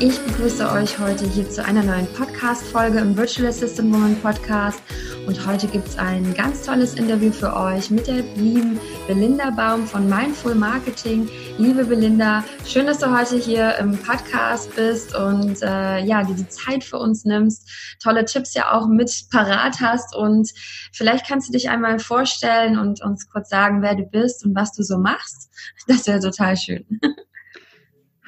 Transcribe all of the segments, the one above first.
Ich begrüße euch heute hier zu einer neuen Podcast-Folge im Virtual Assistant Woman Podcast. Und heute gibt es ein ganz tolles Interview für euch mit der lieben Belinda Baum von Mindful Marketing. Liebe Belinda, schön, dass du heute hier im Podcast bist und äh, ja, dir die Zeit für uns nimmst, tolle Tipps ja auch mit parat hast. Und vielleicht kannst du dich einmal vorstellen und uns kurz sagen, wer du bist und was du so machst. Das wäre total schön.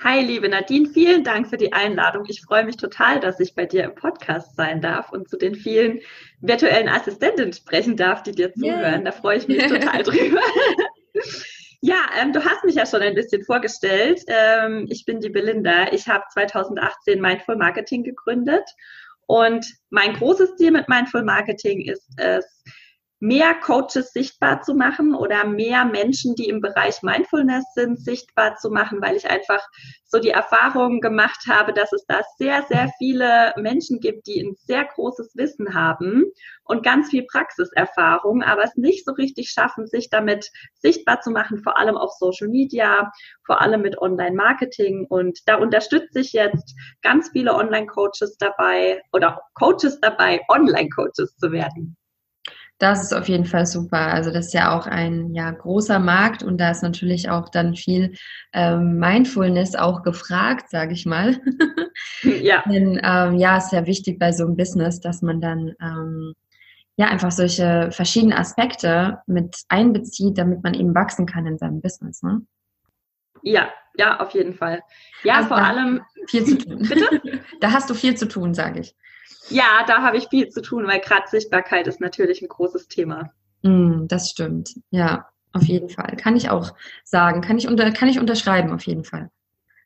Hi, liebe Nadine, vielen Dank für die Einladung. Ich freue mich total, dass ich bei dir im Podcast sein darf und zu den vielen virtuellen Assistentinnen sprechen darf, die dir zuhören. Yeah. Da freue ich mich total drüber. ja, ähm, du hast mich ja schon ein bisschen vorgestellt. Ähm, ich bin die Belinda. Ich habe 2018 Mindful Marketing gegründet und mein großes Ziel mit Mindful Marketing ist es, mehr Coaches sichtbar zu machen oder mehr Menschen, die im Bereich Mindfulness sind, sichtbar zu machen, weil ich einfach so die Erfahrung gemacht habe, dass es da sehr, sehr viele Menschen gibt, die ein sehr großes Wissen haben und ganz viel Praxiserfahrung, aber es nicht so richtig schaffen, sich damit sichtbar zu machen, vor allem auf Social Media, vor allem mit Online-Marketing. Und da unterstütze ich jetzt ganz viele Online-Coaches dabei oder Coaches dabei, Online-Coaches zu werden. Das ist auf jeden Fall super. Also das ist ja auch ein ja, großer Markt und da ist natürlich auch dann viel ähm, Mindfulness auch gefragt, sage ich mal. ja. Denn ähm, ja, ist ja wichtig bei so einem Business, dass man dann ähm, ja einfach solche verschiedenen Aspekte mit einbezieht, damit man eben wachsen kann in seinem Business. Ne? Ja, ja, auf jeden Fall. Ja, also vor allem viel zu tun. Bitte? da hast du viel zu tun, sage ich. Ja, da habe ich viel zu tun, weil gerade Sichtbarkeit ist natürlich ein großes Thema. Mm, das stimmt. Ja, auf jeden Fall. Kann ich auch sagen. Kann ich, unter, kann ich unterschreiben, auf jeden Fall.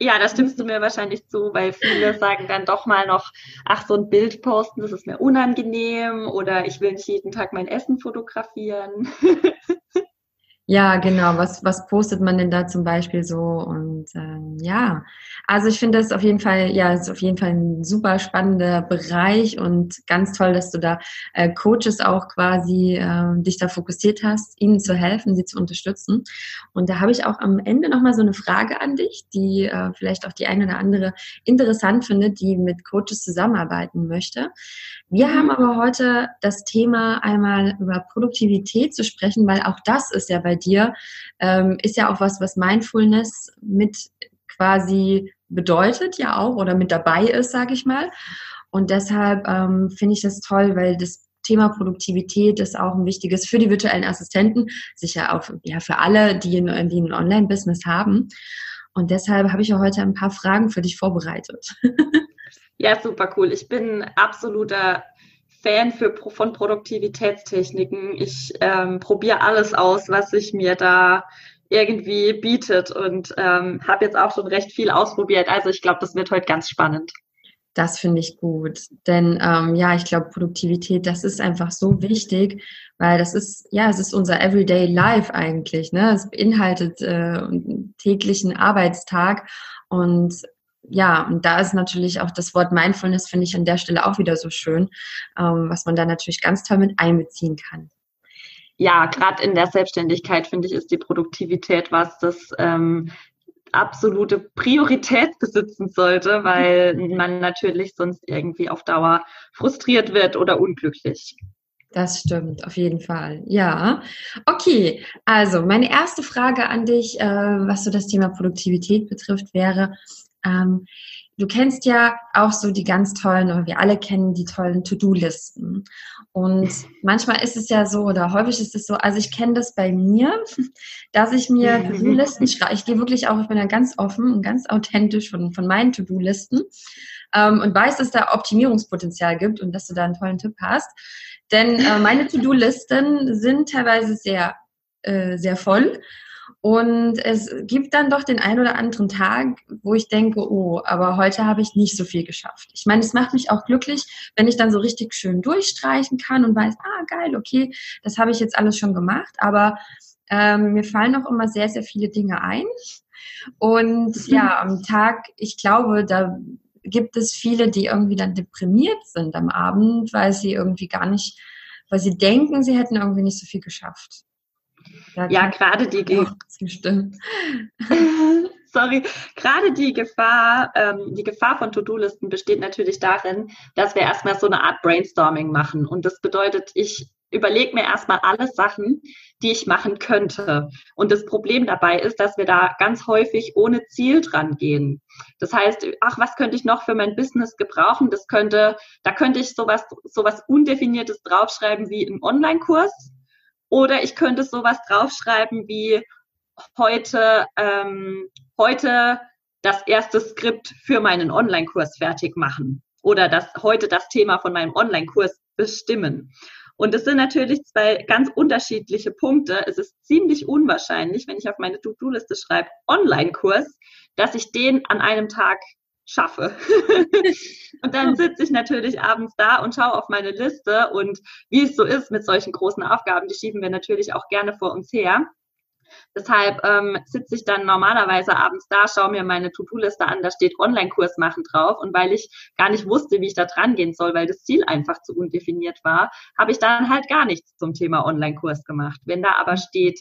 Ja, da stimmst du mir wahrscheinlich zu, weil viele sagen dann doch mal noch, ach, so ein Bild posten, das ist mir unangenehm oder ich will nicht jeden Tag mein Essen fotografieren. Ja, genau. Was, was postet man denn da zum Beispiel so? Und ähm, ja, also ich finde das auf jeden Fall, ja, ist auf jeden Fall ein super spannender Bereich und ganz toll, dass du da äh, Coaches auch quasi äh, dich da fokussiert hast, ihnen zu helfen, sie zu unterstützen. Und da habe ich auch am Ende nochmal so eine Frage an dich, die äh, vielleicht auch die eine oder andere interessant findet, die mit Coaches zusammenarbeiten möchte. Wir haben aber heute das Thema einmal über Produktivität zu sprechen, weil auch das ist ja bei dir, ähm, ist ja auch was, was Mindfulness mit quasi bedeutet ja auch oder mit dabei ist, sage ich mal. Und deshalb ähm, finde ich das toll, weil das Thema Produktivität ist auch ein wichtiges für die virtuellen Assistenten, sicher auch ja, für alle, die, in, die ein Online-Business haben. Und deshalb habe ich auch heute ein paar Fragen für dich vorbereitet. Ja, super cool. Ich bin absoluter Fan für, von Produktivitätstechniken. Ich ähm, probiere alles aus, was sich mir da irgendwie bietet und ähm, habe jetzt auch schon recht viel ausprobiert. Also ich glaube, das wird heute ganz spannend. Das finde ich gut, denn ähm, ja, ich glaube, Produktivität, das ist einfach so wichtig, weil das ist, ja, es ist unser Everyday Life eigentlich. Ne? Es beinhaltet äh, einen täglichen Arbeitstag und ja, und da ist natürlich auch das Wort Mindfulness, finde ich an der Stelle auch wieder so schön, ähm, was man da natürlich ganz toll mit einbeziehen kann. Ja, gerade in der Selbstständigkeit, finde ich, ist die Produktivität was, das ähm, absolute Priorität besitzen sollte, weil man natürlich sonst irgendwie auf Dauer frustriert wird oder unglücklich. Das stimmt, auf jeden Fall. Ja. Okay, also meine erste Frage an dich, äh, was so das Thema Produktivität betrifft, wäre, ähm, du kennst ja auch so die ganz tollen, oder wir alle kennen die tollen To-Do-Listen. Und manchmal ist es ja so, oder häufig ist es so, also ich kenne das bei mir, dass ich mir. To-Do-Listen schreibe. Ich gehe wirklich auch, ich bin ja ganz offen und ganz authentisch von, von meinen To-Do-Listen ähm, und weiß, dass da Optimierungspotenzial gibt und dass du da einen tollen Tipp hast. Denn äh, meine To-Do-Listen sind teilweise sehr, äh, sehr voll und es gibt dann doch den einen oder anderen Tag, wo ich denke, oh, aber heute habe ich nicht so viel geschafft. Ich meine, es macht mich auch glücklich, wenn ich dann so richtig schön durchstreichen kann und weiß, ah, geil, okay, das habe ich jetzt alles schon gemacht. Aber ähm, mir fallen auch immer sehr, sehr viele Dinge ein. Und mhm. ja, am Tag, ich glaube, da gibt es viele, die irgendwie dann deprimiert sind am Abend, weil sie irgendwie gar nicht, weil sie denken, sie hätten irgendwie nicht so viel geschafft. Ja, gerade die, zustimmen. Sorry, gerade die Gefahr, ähm, die Gefahr von To-Do-Listen besteht natürlich darin, dass wir erstmal so eine Art Brainstorming machen. Und das bedeutet, ich überlege mir erstmal alle Sachen, die ich machen könnte. Und das Problem dabei ist, dass wir da ganz häufig ohne Ziel dran gehen. Das heißt, ach, was könnte ich noch für mein Business gebrauchen? Das könnte, da könnte ich sowas, sowas Undefiniertes draufschreiben wie ein Online-Kurs. Oder ich könnte sowas draufschreiben wie heute, ähm, heute das erste Skript für meinen Online-Kurs fertig machen oder das heute das Thema von meinem Online-Kurs bestimmen. Und es sind natürlich zwei ganz unterschiedliche Punkte. Es ist ziemlich unwahrscheinlich, wenn ich auf meine To-Do-Liste schreibe, Online-Kurs, dass ich den an einem Tag schaffe. und dann sitze ich natürlich abends da und schaue auf meine Liste und wie es so ist mit solchen großen Aufgaben, die schieben wir natürlich auch gerne vor uns her. Deshalb ähm, sitze ich dann normalerweise abends da, schaue mir meine To-Do-Liste an, da steht Online-Kurs machen drauf. Und weil ich gar nicht wusste, wie ich da dran gehen soll, weil das Ziel einfach zu undefiniert war, habe ich dann halt gar nichts zum Thema Online-Kurs gemacht. Wenn da aber steht,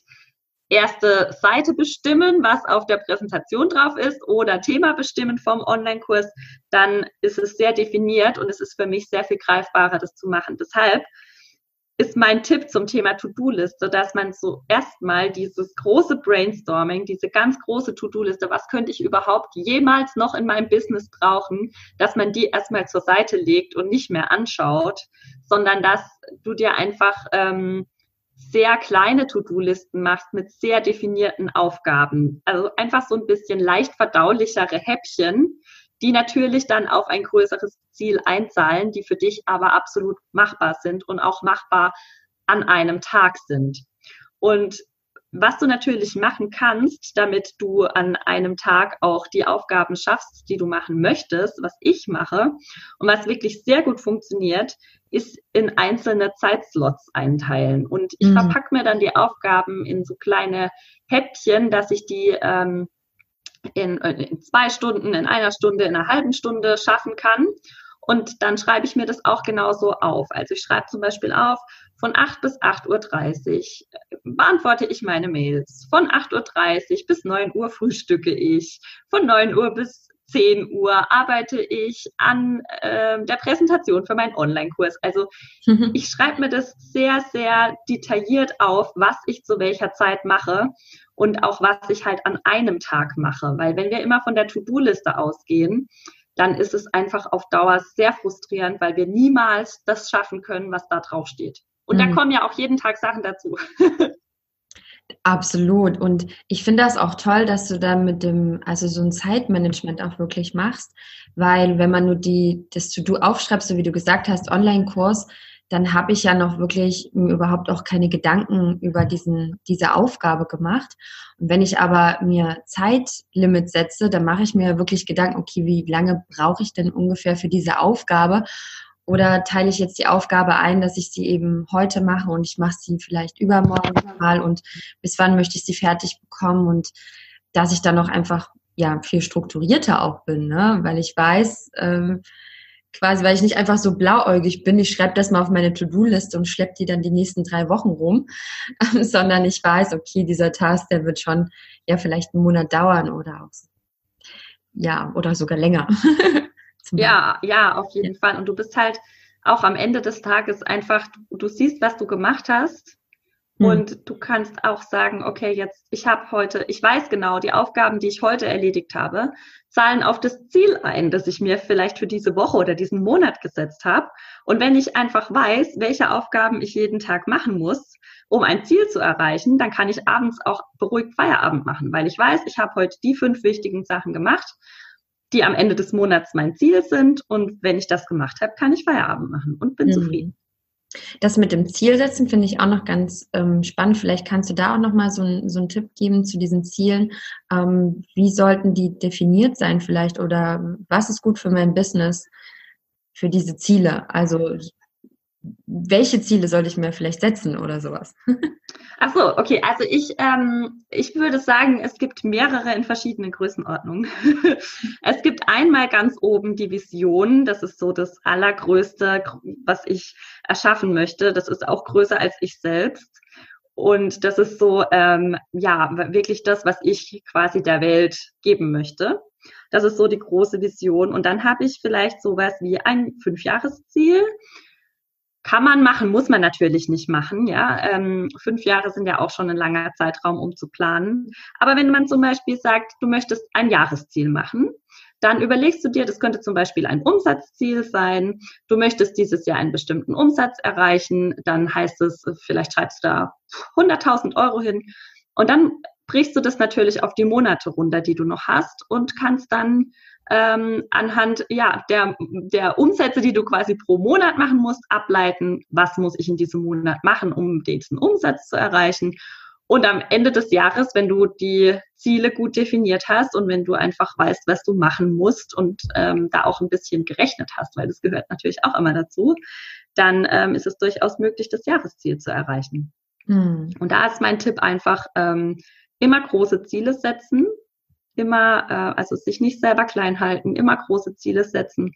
erste Seite bestimmen, was auf der Präsentation drauf ist oder Thema bestimmen vom Online-Kurs, dann ist es sehr definiert und es ist für mich sehr viel greifbarer, das zu machen. Deshalb ist mein Tipp zum Thema To-Do-Liste, dass man so erstmal dieses große Brainstorming, diese ganz große To-Do-Liste, was könnte ich überhaupt jemals noch in meinem Business brauchen, dass man die erstmal zur Seite legt und nicht mehr anschaut, sondern dass du dir einfach ähm, sehr kleine To-Do-Listen machst mit sehr definierten Aufgaben. Also einfach so ein bisschen leicht verdaulichere Häppchen, die natürlich dann auf ein größeres Ziel einzahlen, die für dich aber absolut machbar sind und auch machbar an einem Tag sind. Und was du natürlich machen kannst, damit du an einem Tag auch die Aufgaben schaffst, die du machen möchtest, was ich mache und was wirklich sehr gut funktioniert, ist in einzelne Zeitslots einteilen. Und ich mhm. verpacke mir dann die Aufgaben in so kleine Häppchen, dass ich die ähm, in, in zwei Stunden, in einer Stunde, in einer halben Stunde schaffen kann. Und dann schreibe ich mir das auch genauso auf. Also ich schreibe zum Beispiel auf, von 8 bis 8.30 Uhr äh, beantworte ich meine Mails. Von 8.30 Uhr bis 9 Uhr frühstücke ich. Von 9 Uhr bis 10 Uhr arbeite ich an äh, der Präsentation für meinen Online-Kurs. Also mhm. ich schreibe mir das sehr, sehr detailliert auf, was ich zu welcher Zeit mache und auch was ich halt an einem Tag mache. Weil wenn wir immer von der To-Do-Liste ausgehen, dann ist es einfach auf Dauer sehr frustrierend, weil wir niemals das schaffen können, was da drauf steht. Und mhm. da kommen ja auch jeden Tag Sachen dazu. Absolut. Und ich finde das auch toll, dass du da mit dem, also so ein Zeitmanagement auch wirklich machst, weil wenn man nur die, das To-Do aufschreibst, so wie du gesagt hast, Online-Kurs, dann habe ich ja noch wirklich überhaupt auch keine Gedanken über diesen, diese Aufgabe gemacht. Und wenn ich aber mir Zeitlimit setze, dann mache ich mir wirklich Gedanken, okay, wie lange brauche ich denn ungefähr für diese Aufgabe? Oder teile ich jetzt die Aufgabe ein, dass ich sie eben heute mache und ich mache sie vielleicht übermorgen mal und bis wann möchte ich sie fertig bekommen und dass ich dann noch einfach ja viel strukturierter auch bin, ne? weil ich weiß, ähm, quasi, weil ich nicht einfach so blauäugig bin, ich schreibe das mal auf meine To-Do-Liste und schleppe die dann die nächsten drei Wochen rum, sondern ich weiß, okay, dieser Task, der wird schon ja vielleicht einen Monat dauern oder auch ja, oder sogar länger. ja, ja, auf jeden Fall. Und du bist halt auch am Ende des Tages einfach, du, du siehst, was du gemacht hast hm. Und du kannst auch sagen, okay, jetzt, ich habe heute, ich weiß genau, die Aufgaben, die ich heute erledigt habe, zahlen auf das Ziel ein, das ich mir vielleicht für diese Woche oder diesen Monat gesetzt habe. Und wenn ich einfach weiß, welche Aufgaben ich jeden Tag machen muss, um ein Ziel zu erreichen, dann kann ich abends auch beruhigt Feierabend machen, weil ich weiß, ich habe heute die fünf wichtigen Sachen gemacht, die am Ende des Monats mein Ziel sind. Und wenn ich das gemacht habe, kann ich Feierabend machen und bin mhm. zufrieden. Das mit dem Zielsetzen finde ich auch noch ganz ähm, spannend. Vielleicht kannst du da auch noch mal so, ein, so einen Tipp geben zu diesen Zielen. Ähm, wie sollten die definiert sein vielleicht oder was ist gut für mein Business für diese Ziele? Also welche Ziele sollte ich mir vielleicht setzen oder sowas? Ach so, okay. Also ich, ähm, ich würde sagen, es gibt mehrere in verschiedenen Größenordnungen. es gibt einmal ganz oben die Vision. Das ist so das Allergrößte, was ich erschaffen möchte. Das ist auch größer als ich selbst. Und das ist so, ähm, ja, wirklich das, was ich quasi der Welt geben möchte. Das ist so die große Vision. Und dann habe ich vielleicht sowas wie ein Fünfjahresziel. Kann man machen, muss man natürlich nicht machen. Ja, ähm, fünf Jahre sind ja auch schon ein langer Zeitraum, um zu planen. Aber wenn man zum Beispiel sagt, du möchtest ein Jahresziel machen, dann überlegst du dir, das könnte zum Beispiel ein Umsatzziel sein. Du möchtest dieses Jahr einen bestimmten Umsatz erreichen. Dann heißt es, vielleicht schreibst du da 100.000 Euro hin. Und dann brichst du das natürlich auf die Monate runter, die du noch hast und kannst dann ähm, anhand ja, der, der Umsätze, die du quasi pro Monat machen musst, ableiten, was muss ich in diesem Monat machen, um diesen Umsatz zu erreichen und am Ende des Jahres, wenn du die Ziele gut definiert hast und wenn du einfach weißt, was du machen musst und ähm, da auch ein bisschen gerechnet hast, weil das gehört natürlich auch immer dazu, dann ähm, ist es durchaus möglich, das Jahresziel zu erreichen. Mhm. Und da ist mein Tipp einfach, ähm, immer große Ziele setzen, immer, äh, also sich nicht selber klein halten, immer große Ziele setzen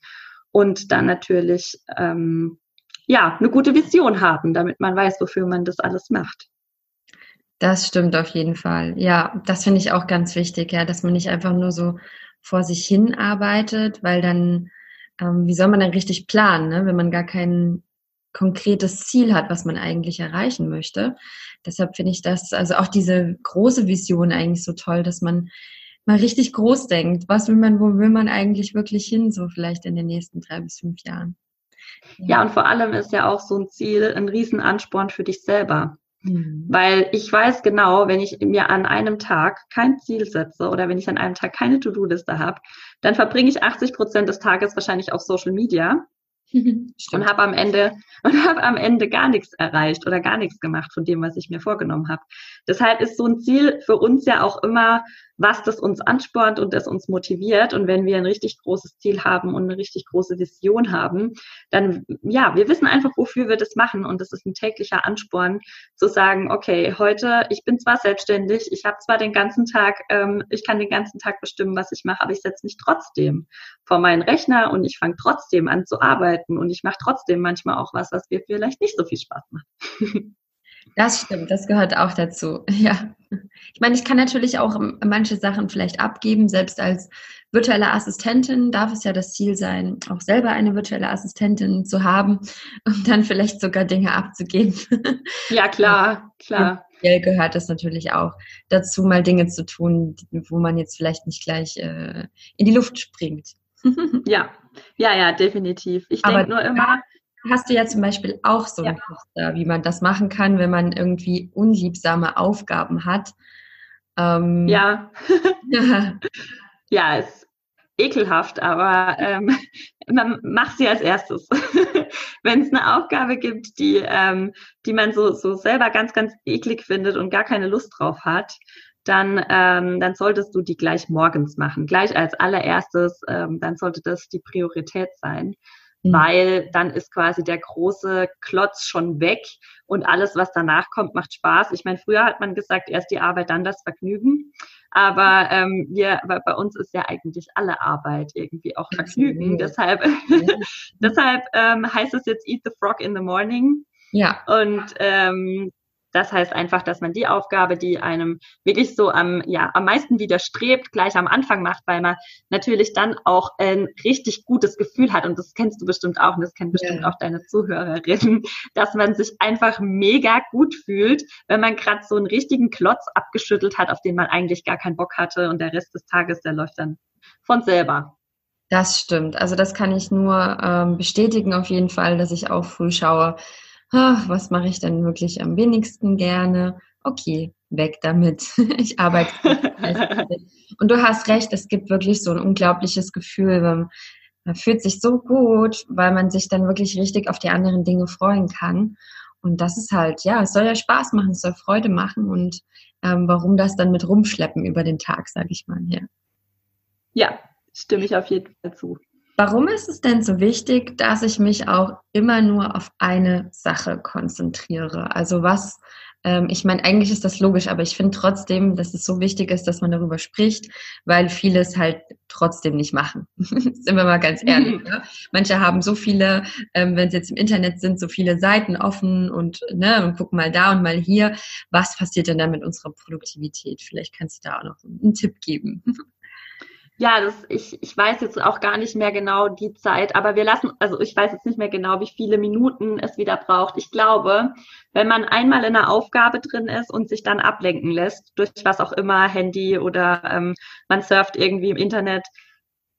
und dann natürlich, ähm, ja, eine gute Vision haben, damit man weiß, wofür man das alles macht. Das stimmt auf jeden Fall. Ja, das finde ich auch ganz wichtig, ja, dass man nicht einfach nur so vor sich hin arbeitet, weil dann, ähm, wie soll man dann richtig planen, ne, wenn man gar kein konkretes Ziel hat, was man eigentlich erreichen möchte. Deshalb finde ich das, also auch diese große Vision eigentlich so toll, dass man mal richtig groß denkt. Was will man, wo will man eigentlich wirklich hin, so vielleicht in den nächsten drei bis fünf Jahren? Ja, ja und vor allem ist ja auch so ein Ziel ein Riesenansporn für dich selber. Mhm. Weil ich weiß genau, wenn ich mir an einem Tag kein Ziel setze oder wenn ich an einem Tag keine To-Do-Liste habe, dann verbringe ich 80 Prozent des Tages wahrscheinlich auf Social Media und habe am Ende und habe am Ende gar nichts erreicht oder gar nichts gemacht von dem, was ich mir vorgenommen habe. Deshalb ist so ein Ziel für uns ja auch immer was das uns anspornt und das uns motiviert. Und wenn wir ein richtig großes Ziel haben und eine richtig große Vision haben, dann, ja, wir wissen einfach, wofür wir das machen. Und das ist ein täglicher Ansporn zu sagen, okay, heute, ich bin zwar selbstständig, ich habe zwar den ganzen Tag, ähm, ich kann den ganzen Tag bestimmen, was ich mache, aber ich setze mich trotzdem vor meinen Rechner und ich fange trotzdem an zu arbeiten und ich mache trotzdem manchmal auch was, was mir vielleicht nicht so viel Spaß macht. Das stimmt, das gehört auch dazu. Ja. Ich meine, ich kann natürlich auch manche Sachen vielleicht abgeben. Selbst als virtuelle Assistentin darf es ja das Ziel sein, auch selber eine virtuelle Assistentin zu haben und dann vielleicht sogar Dinge abzugeben. Ja, klar, klar. Ja, gehört es natürlich auch dazu, mal Dinge zu tun, wo man jetzt vielleicht nicht gleich äh, in die Luft springt. Ja, ja, ja, definitiv. Ich denke nur immer, hast du ja zum Beispiel auch so ein ja. Poster, wie man das machen kann, wenn man irgendwie unliebsame Aufgaben hat. Ähm, ja. ja, ist ekelhaft, aber ähm, man macht sie als erstes. wenn es eine Aufgabe gibt, die, ähm, die man so, so selber ganz, ganz eklig findet und gar keine Lust drauf hat, dann, ähm, dann solltest du die gleich morgens machen, gleich als allererstes, ähm, dann sollte das die Priorität sein. Mhm. weil dann ist quasi der große Klotz schon weg und alles, was danach kommt, macht Spaß. Ich meine, früher hat man gesagt, erst die Arbeit, dann das Vergnügen. Aber ähm, wir, bei, uns ist ja eigentlich alle Arbeit irgendwie auch Vergnügen. Mhm. Deshalb, deshalb ähm, heißt es jetzt Eat the Frog in the Morning. Ja. Und ähm, das heißt einfach, dass man die Aufgabe, die einem wirklich so am, ja, am meisten widerstrebt, gleich am Anfang macht, weil man natürlich dann auch ein richtig gutes Gefühl hat. Und das kennst du bestimmt auch und das kennen bestimmt ja. auch deine Zuhörerinnen, dass man sich einfach mega gut fühlt, wenn man gerade so einen richtigen Klotz abgeschüttelt hat, auf den man eigentlich gar keinen Bock hatte und der Rest des Tages, der läuft dann von selber. Das stimmt. Also das kann ich nur ähm, bestätigen auf jeden Fall, dass ich auch früh schaue, ach, was mache ich denn wirklich am wenigsten gerne? Okay, weg damit. Ich arbeite. Und du hast recht, es gibt wirklich so ein unglaubliches Gefühl, man, fühlt sich so gut, weil man sich dann wirklich richtig auf die anderen Dinge freuen kann. Und das ist halt, ja, es soll ja Spaß machen, es soll Freude machen und ähm, warum das dann mit rumschleppen über den Tag, sage ich mal hier. Ja, stimme ich auf jeden Fall zu. Warum ist es denn so wichtig, dass ich mich auch immer nur auf eine Sache konzentriere? Also was ähm, ich meine, eigentlich ist das logisch, aber ich finde trotzdem, dass es so wichtig ist, dass man darüber spricht, weil viele es halt trotzdem nicht machen. sind wir mal ganz ehrlich. Ne? Manche haben so viele, ähm, wenn sie jetzt im Internet sind, so viele Seiten offen und, ne, und gucken mal da und mal hier. Was passiert denn da mit unserer Produktivität? Vielleicht kannst du da auch noch einen Tipp geben. Ja, das, ich, ich weiß jetzt auch gar nicht mehr genau die Zeit, aber wir lassen, also ich weiß jetzt nicht mehr genau, wie viele Minuten es wieder braucht. Ich glaube, wenn man einmal in einer Aufgabe drin ist und sich dann ablenken lässt, durch was auch immer, Handy oder ähm, man surft irgendwie im Internet,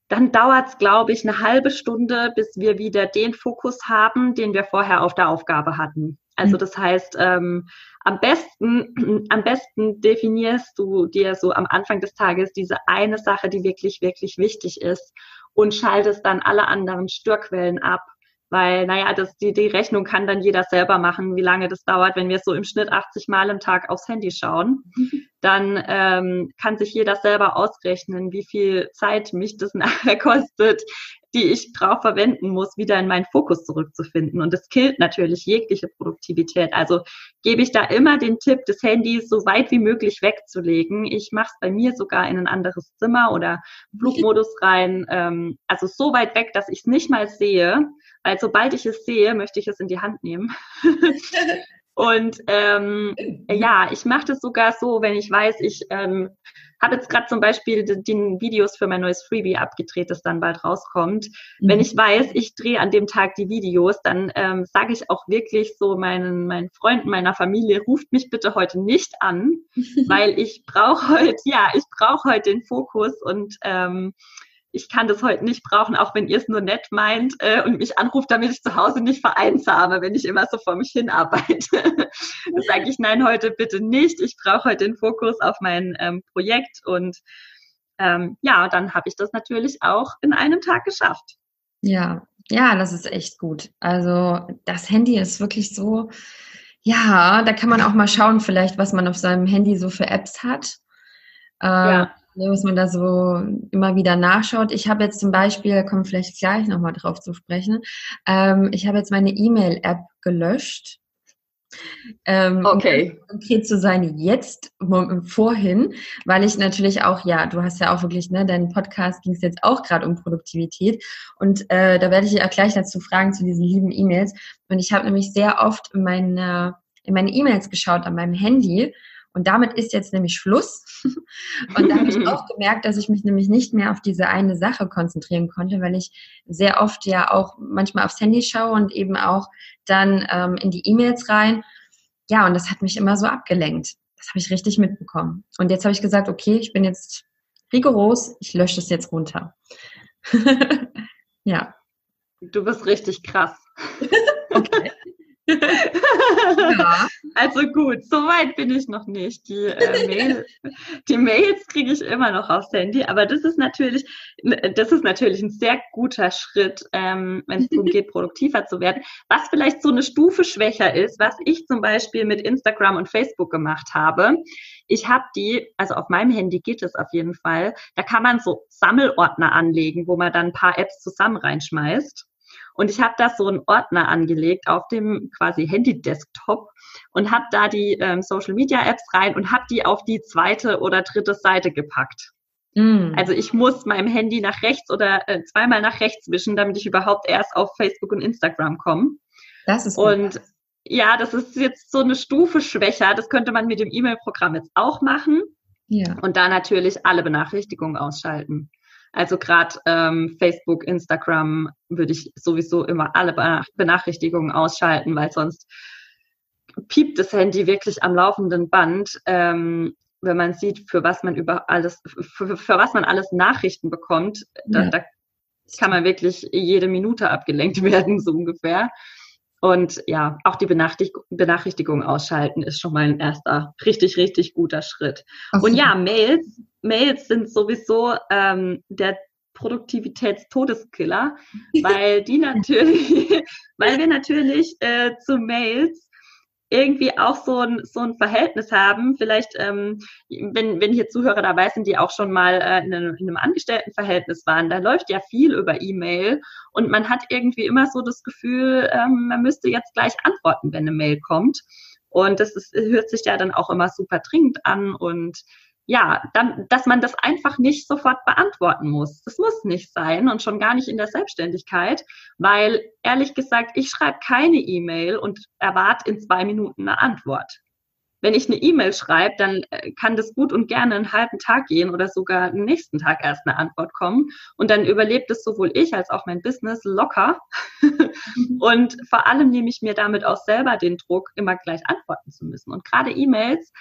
dann dauert es, glaube ich, eine halbe Stunde, bis wir wieder den Fokus haben, den wir vorher auf der Aufgabe hatten. Also mhm. das heißt, ähm, am besten, am besten definierst du dir so am Anfang des Tages diese eine Sache, die wirklich, wirklich wichtig ist und schaltest dann alle anderen Störquellen ab. Weil, naja, das, die, die Rechnung kann dann jeder selber machen, wie lange das dauert. Wenn wir so im Schnitt 80 Mal im Tag aufs Handy schauen, dann ähm, kann sich jeder selber ausrechnen, wie viel Zeit mich das nachher kostet, die ich drauf verwenden muss, wieder in meinen Fokus zurückzufinden. Und das killt natürlich jegliche Produktivität. Also gebe ich da immer den Tipp, das Handy so weit wie möglich wegzulegen. Ich mache es bei mir sogar in ein anderes Zimmer oder Flugmodus rein. Ähm, also so weit weg, dass ich es nicht mal sehe. Weil sobald ich es sehe, möchte ich es in die Hand nehmen. Und ähm, ja, ich mache das sogar so, wenn ich weiß, ich ähm, habe jetzt gerade zum Beispiel die, die, Videos für mein neues Freebie abgedreht, das dann bald rauskommt. Mhm. Wenn ich weiß, ich drehe an dem Tag die Videos, dann ähm, sage ich auch wirklich so meinen, meinen Freunden, meiner Familie, ruft mich bitte heute nicht an, weil ich brauche heute, ja, ich brauche heute den Fokus und ähm, ich kann das heute nicht brauchen, auch wenn ihr es nur nett meint äh, und mich anruft, damit ich zu Hause nicht vereinsame, wenn ich immer so vor mich hin arbeite. Dann sage ich, nein, heute bitte nicht. Ich brauche heute den Fokus auf mein ähm, Projekt und ähm, ja, dann habe ich das natürlich auch in einem Tag geschafft. Ja, ja, das ist echt gut. Also das Handy ist wirklich so, ja, da kann man auch mal schauen, vielleicht, was man auf seinem Handy so für Apps hat. Äh, ja was man da so immer wieder nachschaut. Ich habe jetzt zum Beispiel, kommen vielleicht gleich nochmal drauf zu sprechen, ähm, ich habe jetzt meine E-Mail-App gelöscht. Ähm, okay. Konkret zu sein, jetzt, vorhin, weil ich natürlich auch, ja, du hast ja auch wirklich, ne, dein Podcast ging es jetzt auch gerade um Produktivität und äh, da werde ich ja gleich dazu fragen zu diesen lieben E-Mails. Und ich habe nämlich sehr oft in meine in meine E-Mails geschaut an meinem Handy und damit ist jetzt nämlich Schluss. Und da habe ich auch gemerkt, dass ich mich nämlich nicht mehr auf diese eine Sache konzentrieren konnte, weil ich sehr oft ja auch manchmal aufs Handy schaue und eben auch dann ähm, in die E-Mails rein. Ja, und das hat mich immer so abgelenkt. Das habe ich richtig mitbekommen. Und jetzt habe ich gesagt, okay, ich bin jetzt rigoros, ich lösche das jetzt runter. ja. Du bist richtig krass. okay ja. Also gut, so weit bin ich noch nicht. Die, äh, Mail, die Mails kriege ich immer noch aufs Handy, aber das ist natürlich, das ist natürlich ein sehr guter Schritt, ähm, wenn es darum geht, produktiver zu werden. Was vielleicht so eine Stufe schwächer ist, was ich zum Beispiel mit Instagram und Facebook gemacht habe. Ich habe die, also auf meinem Handy geht es auf jeden Fall, da kann man so Sammelordner anlegen, wo man dann ein paar Apps zusammen reinschmeißt. Und ich habe da so einen Ordner angelegt auf dem quasi Handy-Desktop und habe da die ähm, Social-Media-Apps rein und habe die auf die zweite oder dritte Seite gepackt. Mm. Also ich muss meinem Handy nach rechts oder äh, zweimal nach rechts wischen, damit ich überhaupt erst auf Facebook und Instagram komme. Das ist gut. Und ja, das ist jetzt so eine Stufe schwächer. Das könnte man mit dem E-Mail-Programm jetzt auch machen. Ja. Und da natürlich alle Benachrichtigungen ausschalten. Also gerade ähm, Facebook, Instagram würde ich sowieso immer alle Benachrichtigungen ausschalten, weil sonst piept das Handy wirklich am laufenden Band, ähm, wenn man sieht, für was man über alles, für, für was man alles Nachrichten bekommt. Da, ja. da kann man wirklich jede Minute abgelenkt werden, so ungefähr. Und ja, auch die Benachrichtigung, Benachrichtigung ausschalten ist schon mal ein erster richtig, richtig guter Schritt. So. Und ja, Mails, Mails sind sowieso ähm, der Produktivitätstodeskiller, weil die natürlich, weil wir natürlich äh, zu Mails irgendwie auch so ein, so ein Verhältnis haben. Vielleicht, ähm, wenn, wenn hier Zuhörer dabei sind, die auch schon mal äh, in, einem, in einem Angestelltenverhältnis waren, da läuft ja viel über E-Mail und man hat irgendwie immer so das Gefühl, ähm, man müsste jetzt gleich antworten, wenn eine Mail kommt. Und das ist, hört sich ja dann auch immer super dringend an und ja, dann, dass man das einfach nicht sofort beantworten muss. Das muss nicht sein und schon gar nicht in der Selbstständigkeit, weil ehrlich gesagt, ich schreibe keine E-Mail und erwarte in zwei Minuten eine Antwort. Wenn ich eine E-Mail schreibe, dann äh, kann das gut und gerne einen halben Tag gehen oder sogar den nächsten Tag erst eine Antwort kommen. Und dann überlebt es sowohl ich als auch mein Business locker. und vor allem nehme ich mir damit auch selber den Druck, immer gleich antworten zu müssen. Und gerade E-Mails,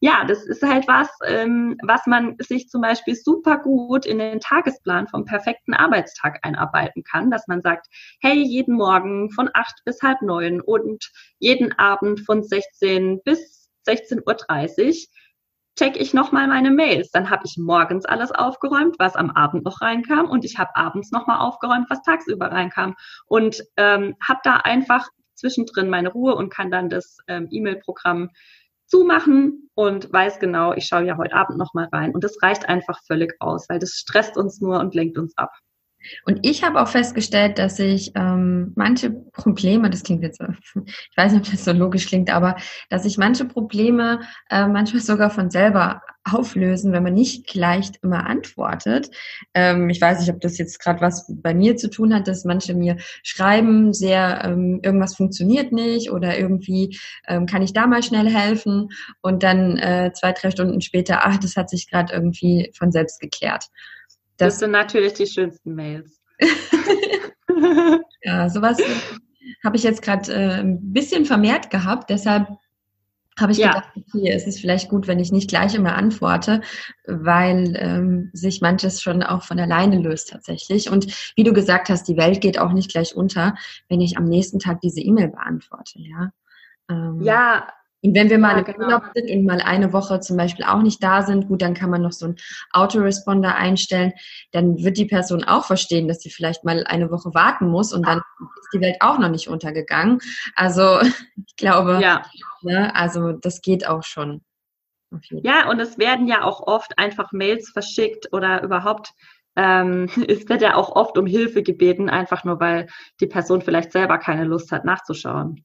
ja, das ist halt was, ähm, was man sich zum Beispiel super gut in den Tagesplan vom perfekten Arbeitstag einarbeiten kann, dass man sagt, hey, jeden Morgen von acht bis halb neun und jeden Abend von 16 bis 16.30 Uhr check ich nochmal meine Mails. Dann habe ich morgens alles aufgeräumt, was am Abend noch reinkam und ich habe abends nochmal aufgeräumt, was tagsüber reinkam und ähm, habe da einfach zwischendrin meine Ruhe und kann dann das ähm, E-Mail-Programm zumachen und weiß genau, ich schaue ja heute Abend nochmal rein. Und das reicht einfach völlig aus, weil das stresst uns nur und lenkt uns ab. Und ich habe auch festgestellt, dass ich ähm, manche Probleme, das klingt jetzt, ich weiß nicht, ob das so logisch klingt, aber dass ich manche Probleme äh, manchmal sogar von selber auflösen, wenn man nicht gleich immer antwortet. Ähm, ich weiß nicht, ob das jetzt gerade was bei mir zu tun hat, dass manche mir schreiben, sehr ähm, irgendwas funktioniert nicht oder irgendwie ähm, kann ich da mal schnell helfen und dann äh, zwei, drei Stunden später, ach, das hat sich gerade irgendwie von selbst geklärt. Das, das sind natürlich die schönsten Mails. ja, sowas habe ich jetzt gerade äh, ein bisschen vermehrt gehabt. Deshalb habe ich ja. gedacht, okay, es ist vielleicht gut, wenn ich nicht gleich immer antworte, weil ähm, sich manches schon auch von alleine löst tatsächlich. Und wie du gesagt hast, die Welt geht auch nicht gleich unter, wenn ich am nächsten Tag diese E-Mail beantworte. Ja, ähm, ja und wenn wir mal ja, im genau. Urlaub sind und mal eine Woche zum Beispiel auch nicht da sind, gut, dann kann man noch so einen Autoresponder einstellen. Dann wird die Person auch verstehen, dass sie vielleicht mal eine Woche warten muss und dann ist die Welt auch noch nicht untergegangen. Also ich glaube, ja. ne, also das geht auch schon. Ja, und es werden ja auch oft einfach Mails verschickt oder überhaupt ähm, es wird ja auch oft um Hilfe gebeten, einfach nur weil die Person vielleicht selber keine Lust hat, nachzuschauen.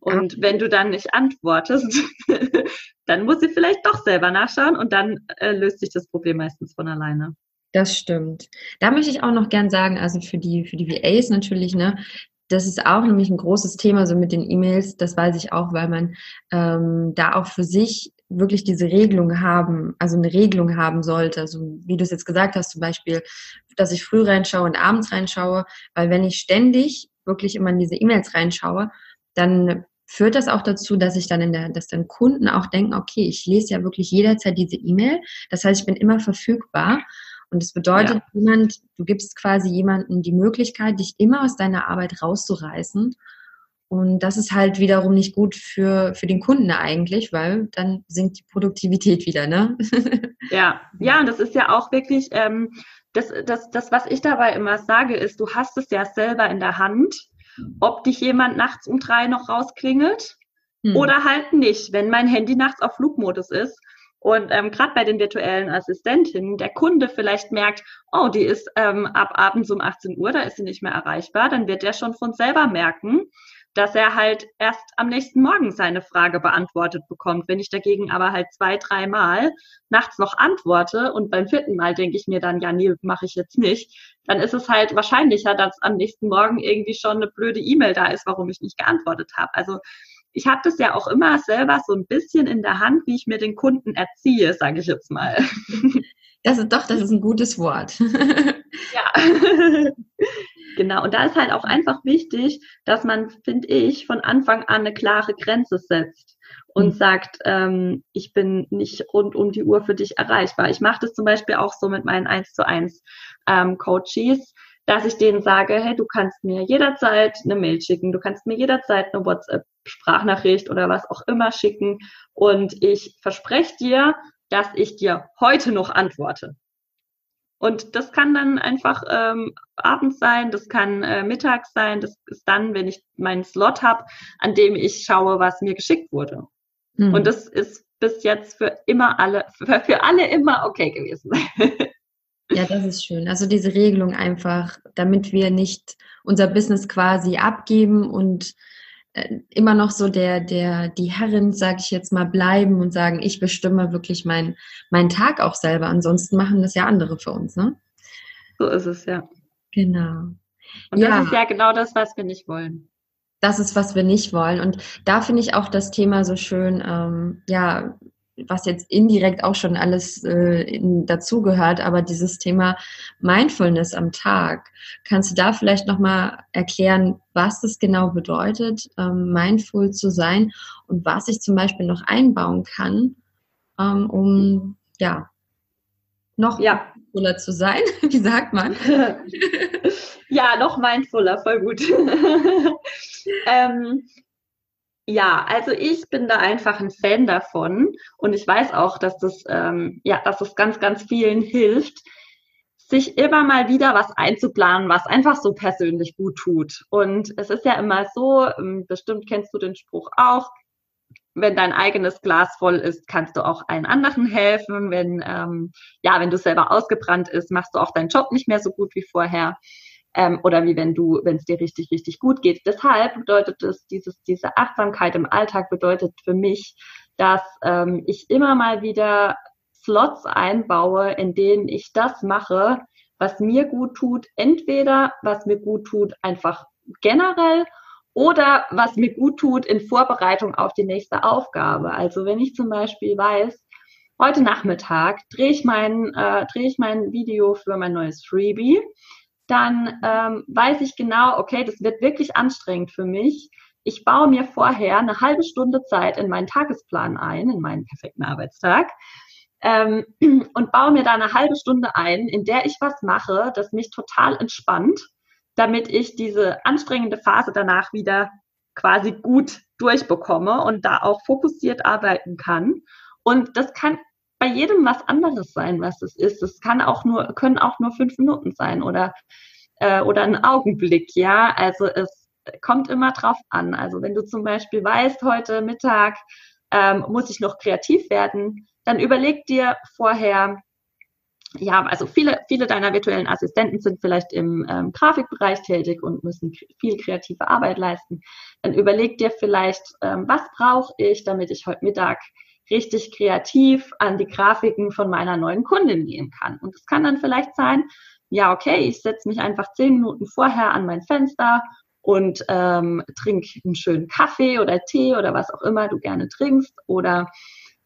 Und wenn du dann nicht antwortest, dann muss sie vielleicht doch selber nachschauen und dann äh, löst sich das Problem meistens von alleine. Das stimmt. Da möchte ich auch noch gern sagen, also für die, für die VAs natürlich, ne, das ist auch nämlich ein großes Thema so mit den E-Mails. Das weiß ich auch, weil man ähm, da auch für sich wirklich diese Regelung haben, also eine Regelung haben sollte. Also wie du es jetzt gesagt hast, zum Beispiel, dass ich früh reinschaue und abends reinschaue, weil wenn ich ständig wirklich immer in diese E-Mails reinschaue, dann führt das auch dazu, dass ich dann in der, dass dann Kunden auch denken, okay, ich lese ja wirklich jederzeit diese E-Mail. Das heißt, ich bin immer verfügbar. Und das bedeutet, ja. jemand, du gibst quasi jemandem die Möglichkeit, dich immer aus deiner Arbeit rauszureißen. Und das ist halt wiederum nicht gut für, für den Kunden eigentlich, weil dann sinkt die Produktivität wieder, ne? Ja, ja, und das ist ja auch wirklich, ähm, das, das, das, was ich dabei immer sage, ist, du hast es ja selber in der Hand ob dich jemand nachts um drei noch rausklingelt hm. oder halt nicht, wenn mein Handy nachts auf Flugmodus ist. Und ähm, gerade bei den virtuellen Assistentinnen, der Kunde vielleicht merkt, oh, die ist ähm, ab abends um 18 Uhr, da ist sie nicht mehr erreichbar, dann wird der schon von selber merken, dass er halt erst am nächsten Morgen seine Frage beantwortet bekommt. Wenn ich dagegen aber halt zwei, dreimal nachts noch antworte und beim vierten Mal denke ich mir dann, ja, nee, mache ich jetzt nicht, dann ist es halt wahrscheinlicher, dass am nächsten Morgen irgendwie schon eine blöde E-Mail da ist, warum ich nicht geantwortet habe. Also ich habe das ja auch immer selber so ein bisschen in der Hand, wie ich mir den Kunden erziehe, sage ich jetzt mal. Das ist doch, das ist ein gutes Wort. Ja. Genau, und da ist halt auch einfach wichtig, dass man, finde ich, von Anfang an eine klare Grenze setzt und mhm. sagt, ähm, ich bin nicht rund um die Uhr für dich erreichbar. Ich mache das zum Beispiel auch so mit meinen 1 zu 1 ähm, Coaches, dass ich denen sage, hey, du kannst mir jederzeit eine Mail schicken, du kannst mir jederzeit eine WhatsApp-Sprachnachricht oder was auch immer schicken und ich verspreche dir, dass ich dir heute noch antworte. Und das kann dann einfach ähm, abends sein, das kann äh, mittags sein, das ist dann, wenn ich meinen Slot habe, an dem ich schaue, was mir geschickt wurde. Mhm. Und das ist bis jetzt für immer alle, für, für alle immer okay gewesen. ja, das ist schön. Also diese Regelung einfach, damit wir nicht unser Business quasi abgeben und immer noch so der, der, die Herrin, sag ich jetzt mal, bleiben und sagen, ich bestimme wirklich meinen mein Tag auch selber. Ansonsten machen das ja andere für uns, ne? So ist es, ja. Genau. Und ja. das ist ja genau das, was wir nicht wollen. Das ist, was wir nicht wollen. Und da finde ich auch das Thema so schön, ähm, ja, was jetzt indirekt auch schon alles äh, dazugehört, aber dieses Thema Mindfulness am Tag. Kannst du da vielleicht nochmal erklären, was das genau bedeutet, ähm, mindful zu sein und was ich zum Beispiel noch einbauen kann, ähm, um ja noch ja. mindfuler zu sein? Wie sagt man? ja, noch mindfuler, voll gut. ähm, ja, also ich bin da einfach ein Fan davon und ich weiß auch, dass das, ähm, ja, dass das ganz, ganz vielen hilft, sich immer mal wieder was einzuplanen, was einfach so persönlich gut tut. Und es ist ja immer so, ähm, bestimmt kennst du den Spruch auch, wenn dein eigenes Glas voll ist, kannst du auch allen anderen helfen. Wenn, ähm, ja, wenn du selber ausgebrannt ist, machst du auch deinen Job nicht mehr so gut wie vorher ähm, oder wie wenn du, wenn es dir richtig, richtig gut geht. Deshalb bedeutet es, dieses, diese Achtsamkeit im Alltag bedeutet für mich, dass ähm, ich immer mal wieder Slots einbaue, in denen ich das mache, was mir gut tut, entweder was mir gut tut, einfach generell oder was mir gut tut in Vorbereitung auf die nächste Aufgabe. Also wenn ich zum Beispiel weiß, heute Nachmittag drehe ich mein, äh, drehe ich mein Video für mein neues Freebie dann ähm, weiß ich genau, okay, das wird wirklich anstrengend für mich. Ich baue mir vorher eine halbe Stunde Zeit in meinen Tagesplan ein, in meinen perfekten Arbeitstag. Ähm, und baue mir da eine halbe Stunde ein, in der ich was mache, das mich total entspannt, damit ich diese anstrengende Phase danach wieder quasi gut durchbekomme und da auch fokussiert arbeiten kann. Und das kann bei jedem was anderes sein, was es ist. Es kann auch nur, können auch nur fünf Minuten sein oder, äh, oder ein Augenblick, ja. Also es kommt immer drauf an. Also wenn du zum Beispiel weißt, heute Mittag ähm, muss ich noch kreativ werden, dann überleg dir vorher, ja, also viele, viele deiner virtuellen Assistenten sind vielleicht im ähm, Grafikbereich tätig und müssen viel kreative Arbeit leisten. Dann überleg dir vielleicht, ähm, was brauche ich, damit ich heute Mittag richtig kreativ an die Grafiken von meiner neuen Kundin gehen kann. Und es kann dann vielleicht sein, ja, okay, ich setze mich einfach zehn Minuten vorher an mein Fenster und ähm, trinke einen schönen Kaffee oder Tee oder was auch immer du gerne trinkst. Oder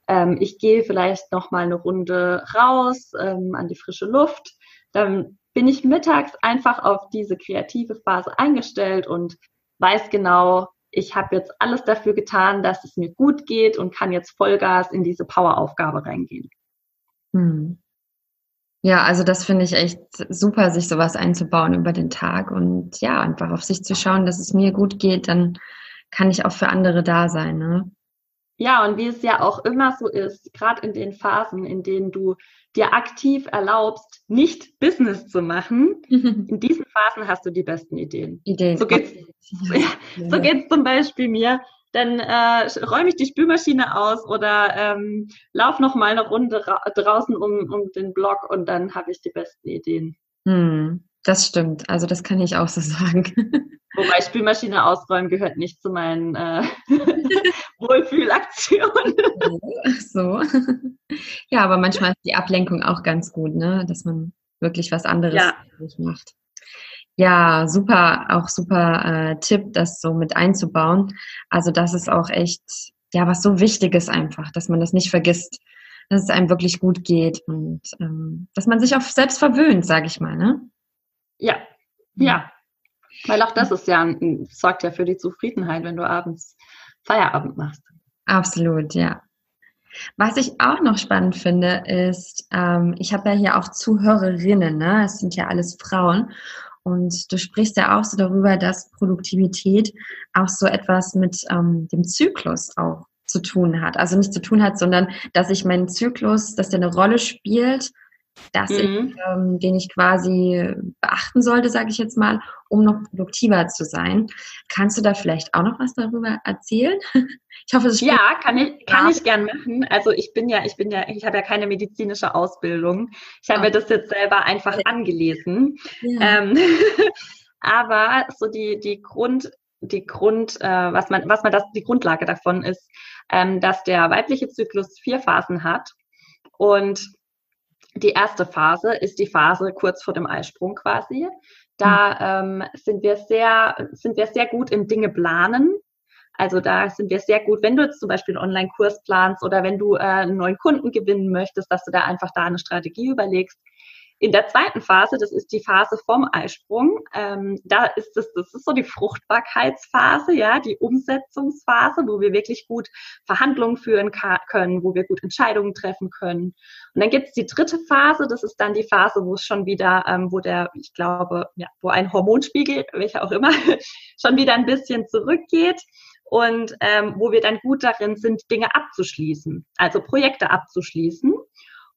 ähm, ich gehe vielleicht noch mal eine Runde raus ähm, an die frische Luft. Dann bin ich mittags einfach auf diese kreative Phase eingestellt und weiß genau, ich habe jetzt alles dafür getan, dass es mir gut geht und kann jetzt Vollgas in diese Poweraufgabe reingehen. Hm. Ja, also das finde ich echt super, sich sowas einzubauen über den Tag und ja, einfach auf sich zu schauen, dass es mir gut geht, dann kann ich auch für andere da sein. Ne? Ja, und wie es ja auch immer so ist, gerade in den Phasen, in denen du dir aktiv erlaubst, nicht Business zu machen, in diesen Phasen hast du die besten Ideen. Ideen. So geht's, ja, so geht's zum Beispiel mir. Dann äh, räume ich die Spülmaschine aus oder ähm, lauf noch mal eine Runde draußen um, um den Block und dann habe ich die besten Ideen. Hm, das stimmt. Also das kann ich auch so sagen. Wobei Spülmaschine ausräumen gehört nicht zu meinen äh, Wohlfühlaktionen. so. Ja, aber manchmal ist die Ablenkung auch ganz gut, ne? Dass man wirklich was anderes ja. macht. Ja, super, auch super äh, Tipp, das so mit einzubauen. Also das ist auch echt, ja, was so Wichtiges einfach, dass man das nicht vergisst, dass es einem wirklich gut geht und ähm, dass man sich auch selbst verwöhnt, sage ich mal, ne? Ja, ja, weil auch das ist ja, sorgt ja für die Zufriedenheit, wenn du abends Feierabend machst. Absolut, ja. Was ich auch noch spannend finde, ist, ähm, ich habe ja hier auch Zuhörerinnen, ne? Es sind ja alles Frauen. Und du sprichst ja auch so darüber, dass Produktivität auch so etwas mit ähm, dem Zyklus auch zu tun hat. Also nicht zu tun hat, sondern dass ich meinen Zyklus, dass der eine Rolle spielt dass mhm. ich, ähm, den ich quasi beachten sollte, sage ich jetzt mal, um noch produktiver zu sein. Kannst du da vielleicht auch noch was darüber erzählen? Ich hoffe, es Ja, kann ich, kann ich gern machen. Also ich bin ja, ich bin ja, ich habe ja keine medizinische Ausbildung. Ich habe mir das jetzt selber einfach angelesen. Ja. Ähm, aber so die, die Grund, die Grund, äh, was man, was man das, die Grundlage davon ist, ähm, dass der weibliche Zyklus vier Phasen hat und die erste Phase ist die Phase kurz vor dem Eisprung quasi. Da ähm, sind wir sehr, sind wir sehr gut im Dinge planen. Also da sind wir sehr gut, wenn du jetzt zum Beispiel einen Online-Kurs planst oder wenn du äh, einen neuen Kunden gewinnen möchtest, dass du da einfach da eine Strategie überlegst. In der zweiten Phase, das ist die Phase vom Eisprung, ähm, da ist es, das ist so die Fruchtbarkeitsphase, ja, die Umsetzungsphase, wo wir wirklich gut Verhandlungen führen können, wo wir gut Entscheidungen treffen können. Und dann gibt es die dritte Phase, das ist dann die Phase, wo es schon wieder, ähm, wo der, ich glaube, ja, wo ein Hormonspiegel, welcher auch immer, schon wieder ein bisschen zurückgeht und ähm, wo wir dann gut darin sind, Dinge abzuschließen, also Projekte abzuschließen.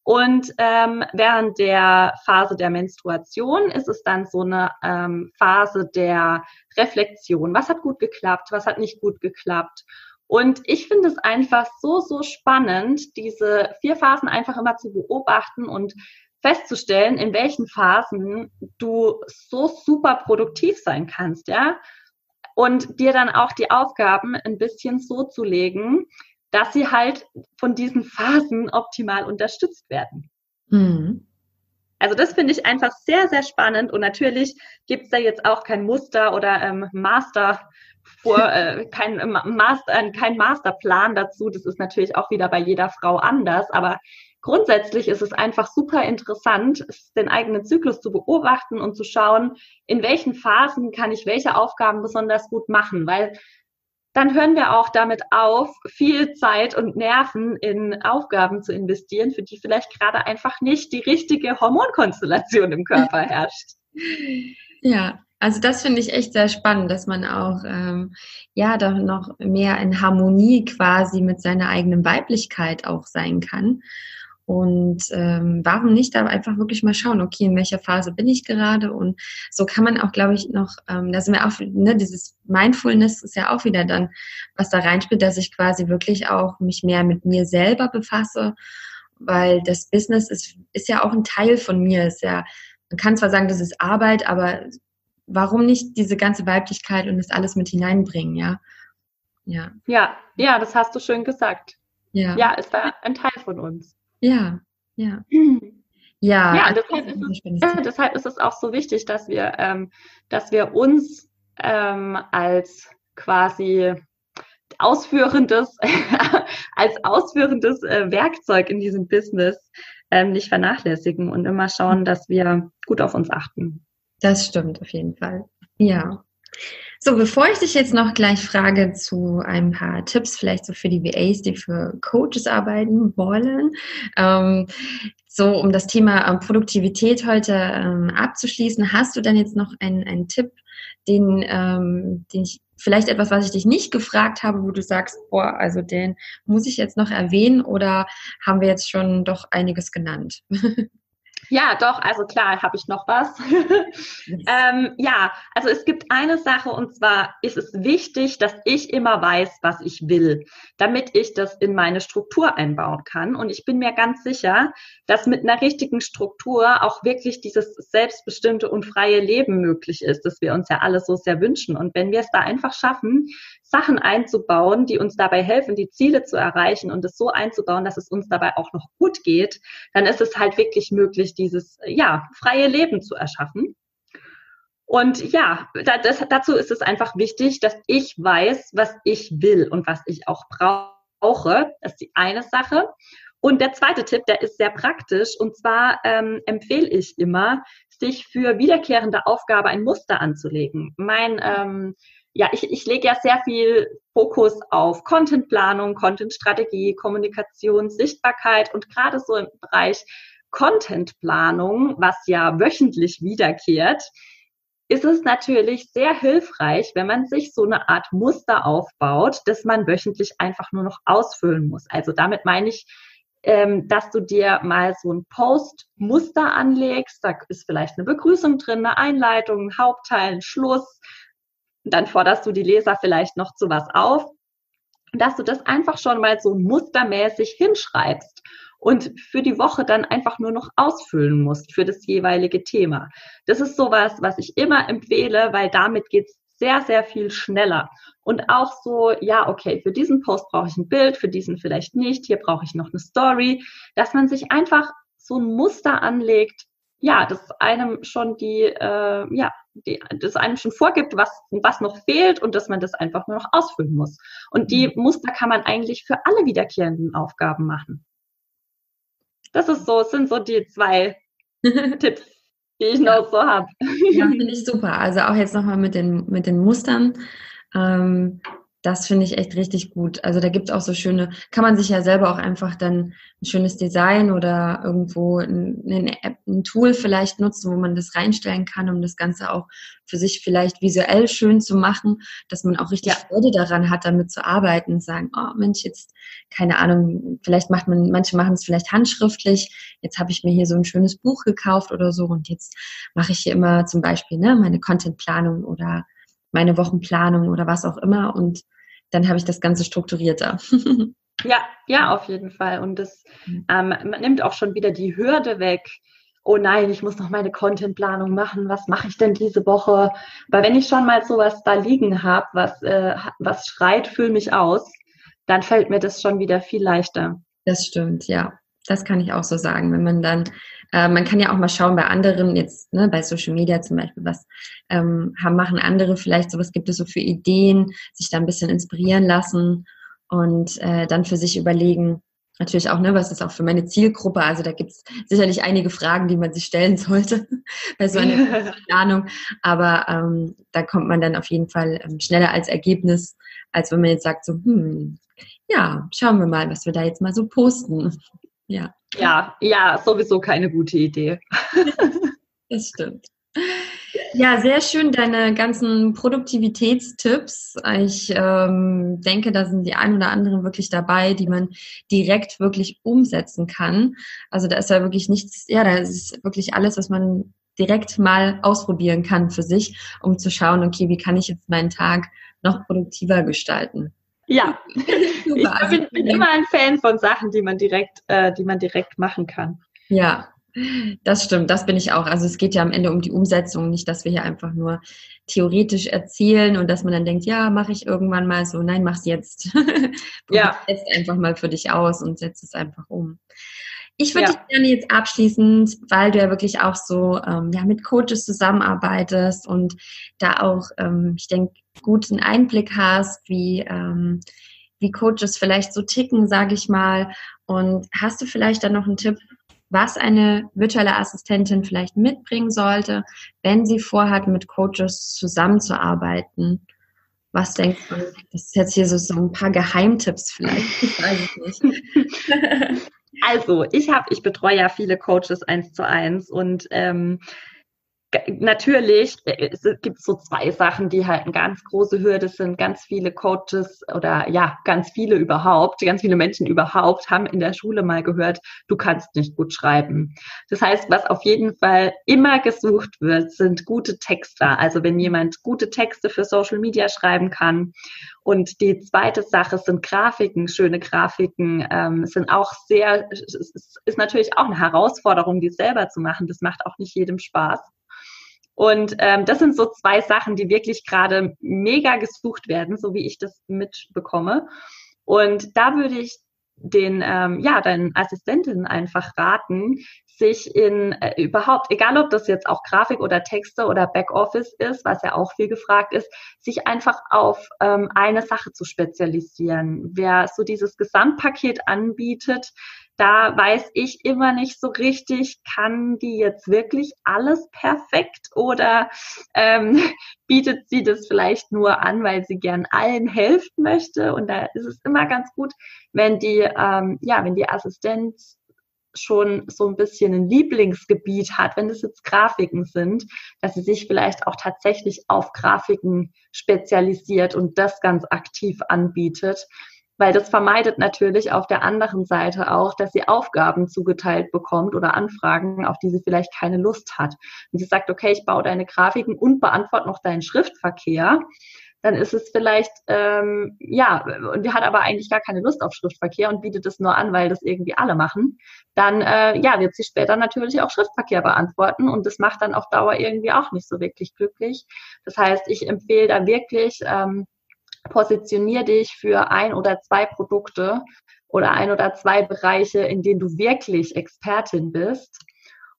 Und ähm, während der Phase der Menstruation ist es dann so eine ähm, Phase der Reflexion. Was hat gut geklappt? Was hat nicht gut geklappt? Und ich finde es einfach so, so spannend, diese vier Phasen einfach immer zu beobachten und festzustellen, in welchen Phasen du so super produktiv sein kannst, ja. Und dir dann auch die Aufgaben ein bisschen so zu legen, dass sie halt von diesen Phasen optimal unterstützt werden. Mhm. Also das finde ich einfach sehr, sehr spannend und natürlich gibt es da jetzt auch kein Muster oder ähm, Master vor, äh, kein, Master, äh, kein Masterplan dazu. Das ist natürlich auch wieder bei jeder Frau anders, aber grundsätzlich ist es einfach super interessant, den eigenen Zyklus zu beobachten und zu schauen, in welchen Phasen kann ich welche Aufgaben besonders gut machen, weil dann hören wir auch damit auf, viel Zeit und Nerven in Aufgaben zu investieren, für die vielleicht gerade einfach nicht die richtige Hormonkonstellation im Körper herrscht. Ja, also das finde ich echt sehr spannend, dass man auch ähm, ja doch noch mehr in Harmonie quasi mit seiner eigenen Weiblichkeit auch sein kann und ähm, warum nicht da einfach wirklich mal schauen, okay, in welcher Phase bin ich gerade? Und so kann man auch, glaube ich, noch, ähm, da sind wir auch, ne, dieses Mindfulness ist ja auch wieder dann, was da reinspielt, dass ich quasi wirklich auch mich mehr mit mir selber befasse, weil das Business ist, ist ja auch ein Teil von mir. Ist ja, man kann zwar sagen, das ist Arbeit, aber warum nicht diese ganze Weiblichkeit und das alles mit hineinbringen, ja? Ja, ja, ja das hast du schön gesagt. Ja, ja ist da ein Teil von uns. Ja, ja. Ja, ja deshalb, ist es, deshalb ist es auch so wichtig, dass wir, ähm, dass wir uns ähm, als quasi ausführendes, als ausführendes äh, Werkzeug in diesem Business ähm, nicht vernachlässigen und immer schauen, dass wir gut auf uns achten. Das stimmt auf jeden Fall. Ja. So, bevor ich dich jetzt noch gleich frage zu ein paar Tipps, vielleicht so für die VAs, die für Coaches arbeiten wollen, ähm, so um das Thema ähm, Produktivität heute ähm, abzuschließen, hast du dann jetzt noch einen, einen Tipp, den, ähm, den ich vielleicht etwas, was ich dich nicht gefragt habe, wo du sagst, boah, also den muss ich jetzt noch erwähnen oder haben wir jetzt schon doch einiges genannt? Ja, doch, also klar, habe ich noch was. ähm, ja, also es gibt eine Sache und zwar ist es wichtig, dass ich immer weiß, was ich will, damit ich das in meine Struktur einbauen kann. Und ich bin mir ganz sicher, dass mit einer richtigen Struktur auch wirklich dieses selbstbestimmte und freie Leben möglich ist, das wir uns ja alle so sehr wünschen. Und wenn wir es da einfach schaffen, Sachen einzubauen, die uns dabei helfen, die Ziele zu erreichen und es so einzubauen, dass es uns dabei auch noch gut geht, dann ist es halt wirklich möglich, dieses ja freie Leben zu erschaffen. Und ja, das, dazu ist es einfach wichtig, dass ich weiß, was ich will und was ich auch brauche. Das ist die eine Sache. Und der zweite Tipp, der ist sehr praktisch. Und zwar ähm, empfehle ich immer, sich für wiederkehrende Aufgabe ein Muster anzulegen. Mein ähm, ja, ich, ich lege ja sehr viel Fokus auf Contentplanung, Contentstrategie, Kommunikation, Sichtbarkeit und gerade so im Bereich Contentplanung, was ja wöchentlich wiederkehrt, ist es natürlich sehr hilfreich, wenn man sich so eine Art Muster aufbaut, das man wöchentlich einfach nur noch ausfüllen muss. Also damit meine ich, ähm, dass du dir mal so ein Post-Muster anlegst. Da ist vielleicht eine Begrüßung drin, eine Einleitung, ein Hauptteil, ein Schluss, dann forderst du die Leser vielleicht noch zu was auf, dass du das einfach schon mal so mustermäßig hinschreibst und für die Woche dann einfach nur noch ausfüllen musst für das jeweilige Thema. Das ist sowas, was ich immer empfehle, weil damit geht's sehr, sehr viel schneller. Und auch so, ja, okay, für diesen Post brauche ich ein Bild, für diesen vielleicht nicht, hier brauche ich noch eine Story, dass man sich einfach so ein Muster anlegt, ja, das einem schon die, äh, ja, die, das einem schon vorgibt, was, was noch fehlt und dass man das einfach nur noch ausfüllen muss. Und die mhm. Muster kann man eigentlich für alle wiederkehrenden Aufgaben machen. Das ist so, sind so die zwei Tipps, die ich noch so habe. Ja, finde ich super. Also auch jetzt nochmal mit den, mit den Mustern. Ähm, das finde ich echt richtig gut. Also da gibt es auch so schöne, kann man sich ja selber auch einfach dann ein schönes Design oder irgendwo ein, App, ein Tool vielleicht nutzen, wo man das reinstellen kann, um das Ganze auch für sich vielleicht visuell schön zu machen, dass man auch richtig ja. Freude daran hat, damit zu arbeiten und sagen, oh Mensch, jetzt, keine Ahnung, vielleicht macht man, manche machen es vielleicht handschriftlich, jetzt habe ich mir hier so ein schönes Buch gekauft oder so und jetzt mache ich hier immer zum Beispiel ne, meine Contentplanung oder meine Wochenplanung oder was auch immer und dann habe ich das Ganze strukturierter. ja, ja, auf jeden Fall. Und das mhm. ähm, nimmt auch schon wieder die Hürde weg. Oh nein, ich muss noch meine Contentplanung machen. Was mache ich denn diese Woche? Weil wenn ich schon mal sowas da liegen habe, was, äh, was schreit, füll mich aus, dann fällt mir das schon wieder viel leichter. Das stimmt, ja. Das kann ich auch so sagen. Wenn man dann äh, man kann ja auch mal schauen bei anderen, jetzt ne, bei Social Media zum Beispiel, was ähm, haben, machen andere vielleicht, so was gibt es so für Ideen, sich da ein bisschen inspirieren lassen und äh, dann für sich überlegen, natürlich auch, ne, was ist auch für meine Zielgruppe. Also da gibt es sicherlich einige Fragen, die man sich stellen sollte bei so einer Planung. Aber ähm, da kommt man dann auf jeden Fall ähm, schneller als Ergebnis, als wenn man jetzt sagt, so, hm, ja, schauen wir mal, was wir da jetzt mal so posten. Ja. Ja, ja, sowieso keine gute Idee. das stimmt. Ja, sehr schön, deine ganzen Produktivitätstipps. Ich ähm, denke, da sind die ein oder anderen wirklich dabei, die man direkt wirklich umsetzen kann. Also da ist ja wirklich nichts, ja, da ist wirklich alles, was man direkt mal ausprobieren kann für sich, um zu schauen, okay, wie kann ich jetzt meinen Tag noch produktiver gestalten. Ja, ich also bin, bin, immer ein Fan von Sachen, die man direkt, äh, die man direkt machen kann. Ja, das stimmt, das bin ich auch. Also es geht ja am Ende um die Umsetzung, nicht, dass wir hier einfach nur theoretisch erzählen und dass man dann denkt, ja, mache ich irgendwann mal so. Nein, mach's jetzt. ja. Setz einfach mal für dich aus und setz es einfach um. Ich würde ja. dich gerne jetzt abschließend, weil du ja wirklich auch so ähm, ja, mit Coaches zusammenarbeitest und da auch, ähm, ich denke, guten Einblick hast, wie, ähm, wie Coaches vielleicht so ticken, sage ich mal. Und hast du vielleicht dann noch einen Tipp, was eine virtuelle Assistentin vielleicht mitbringen sollte, wenn sie vorhat, mit Coaches zusammenzuarbeiten? Was denkst du? Das ist jetzt hier so, so ein paar Geheimtipps vielleicht. Ich weiß es nicht. Also, ich habe, ich betreue ja viele Coaches eins zu eins und ähm, natürlich äh, es gibt so zwei Sachen, die halt eine ganz große Hürde sind. Ganz viele Coaches oder ja, ganz viele überhaupt, ganz viele Menschen überhaupt haben in der Schule mal gehört, du kannst nicht gut schreiben. Das heißt, was auf jeden Fall immer gesucht wird, sind gute Texter. Also wenn jemand gute Texte für Social Media schreiben kann. Und die zweite Sache sind Grafiken, schöne Grafiken, ähm, sind auch sehr, ist natürlich auch eine Herausforderung, die selber zu machen. Das macht auch nicht jedem Spaß. Und ähm, das sind so zwei Sachen, die wirklich gerade mega gesucht werden, so wie ich das mitbekomme. Und da würde ich den, ähm, ja, deinen Assistentinnen einfach raten, sich in äh, überhaupt, egal ob das jetzt auch Grafik oder Texte oder Backoffice ist, was ja auch viel gefragt ist, sich einfach auf ähm, eine Sache zu spezialisieren. Wer so dieses Gesamtpaket anbietet, da weiß ich immer nicht so richtig, kann die jetzt wirklich alles perfekt oder ähm, bietet sie das vielleicht nur an, weil sie gern allen helfen möchte. Und da ist es immer ganz gut, wenn die, ähm, ja, wenn die Assistenz schon so ein bisschen ein Lieblingsgebiet hat, wenn es jetzt Grafiken sind, dass sie sich vielleicht auch tatsächlich auf Grafiken spezialisiert und das ganz aktiv anbietet weil das vermeidet natürlich auf der anderen Seite auch, dass sie Aufgaben zugeteilt bekommt oder Anfragen, auf die sie vielleicht keine Lust hat. Und sie sagt, okay, ich baue deine Grafiken und beantworte noch deinen Schriftverkehr. dann ist es vielleicht, ähm, ja, und die hat aber eigentlich gar keine Lust auf Schriftverkehr und bietet es nur an, weil das irgendwie alle machen, dann äh, ja, wird sie später natürlich auch Schriftverkehr beantworten und das macht dann auf Dauer irgendwie auch nicht so wirklich glücklich. Das heißt, ich empfehle da wirklich, ähm, positionier dich für ein oder zwei Produkte oder ein oder zwei Bereiche, in denen du wirklich Expertin bist.